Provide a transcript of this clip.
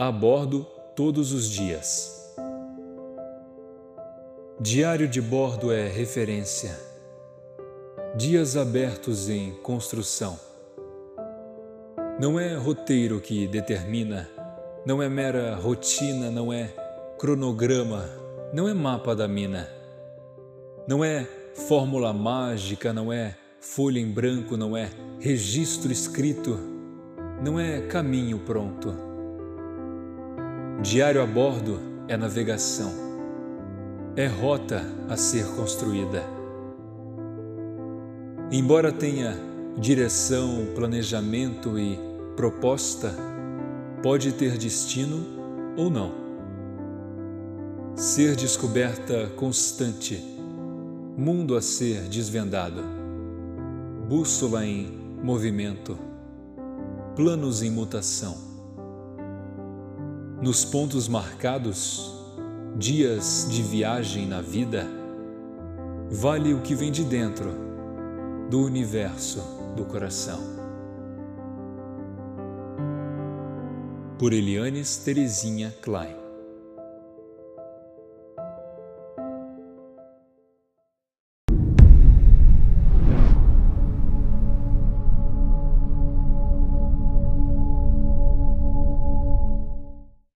a bordo todos os dias. Diário de bordo é referência. Dias abertos em construção. Não é roteiro que determina, não é mera rotina, não é cronograma, não é mapa da mina. Não é fórmula mágica, não é folha em branco, não é registro escrito, não é caminho pronto. Diário a bordo é navegação, é rota a ser construída. Embora tenha direção, planejamento e proposta, pode ter destino ou não. Ser descoberta constante, mundo a ser desvendado, bússola em movimento, planos em mutação nos pontos marcados, dias de viagem na vida, vale o que vem de dentro do universo do coração. Por Elianes Terezinha Klein